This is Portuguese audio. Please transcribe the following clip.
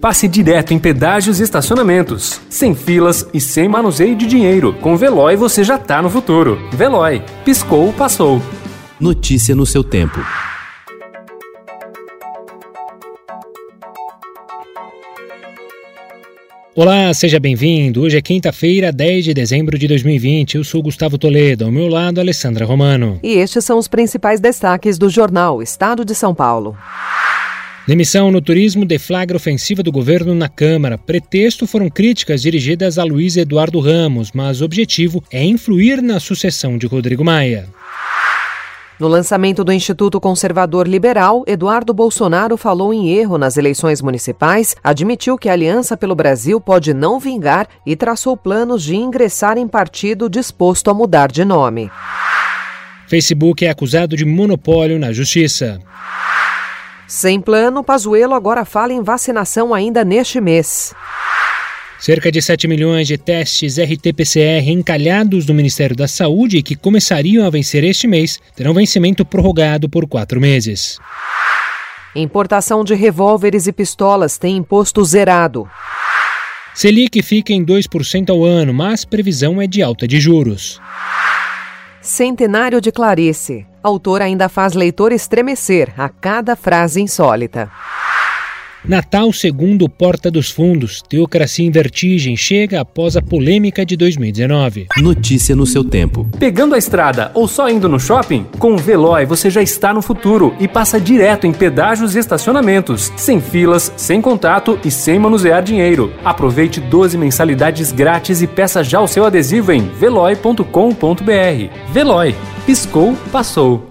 passe direto em pedágios e estacionamentos, sem filas e sem manuseio de dinheiro. Com Veloy você já tá no futuro. Veloy, piscou, passou. Notícia no seu tempo. Olá, seja bem-vindo. Hoje é quinta-feira, 10 de dezembro de 2020. Eu sou Gustavo Toledo, ao meu lado, Alessandra Romano. E estes são os principais destaques do jornal Estado de São Paulo. Demissão no turismo deflagra ofensiva do governo na Câmara. Pretexto foram críticas dirigidas a Luiz Eduardo Ramos, mas o objetivo é influir na sucessão de Rodrigo Maia. No lançamento do Instituto Conservador Liberal, Eduardo Bolsonaro falou em erro nas eleições municipais, admitiu que a Aliança pelo Brasil pode não vingar e traçou planos de ingressar em partido disposto a mudar de nome. Facebook é acusado de monopólio na justiça. Sem plano, Pazuello agora fala em vacinação ainda neste mês. Cerca de 7 milhões de testes RT-PCR encalhados no Ministério da Saúde e que começariam a vencer este mês terão vencimento prorrogado por quatro meses. Importação de revólveres e pistolas tem imposto zerado. Selic fica em 2% ao ano, mas previsão é de alta de juros. Centenário de Clarice. Autor ainda faz leitor estremecer a cada frase insólita. Natal segundo Porta dos Fundos, Teocracia em Vertigem chega após a polêmica de 2019. Notícia no seu tempo. Pegando a estrada ou só indo no shopping? Com o Veloy você já está no futuro e passa direto em pedágios e estacionamentos, sem filas, sem contato e sem manusear dinheiro. Aproveite 12 mensalidades grátis e peça já o seu adesivo em veloy.com.br. Veloy, piscou, passou.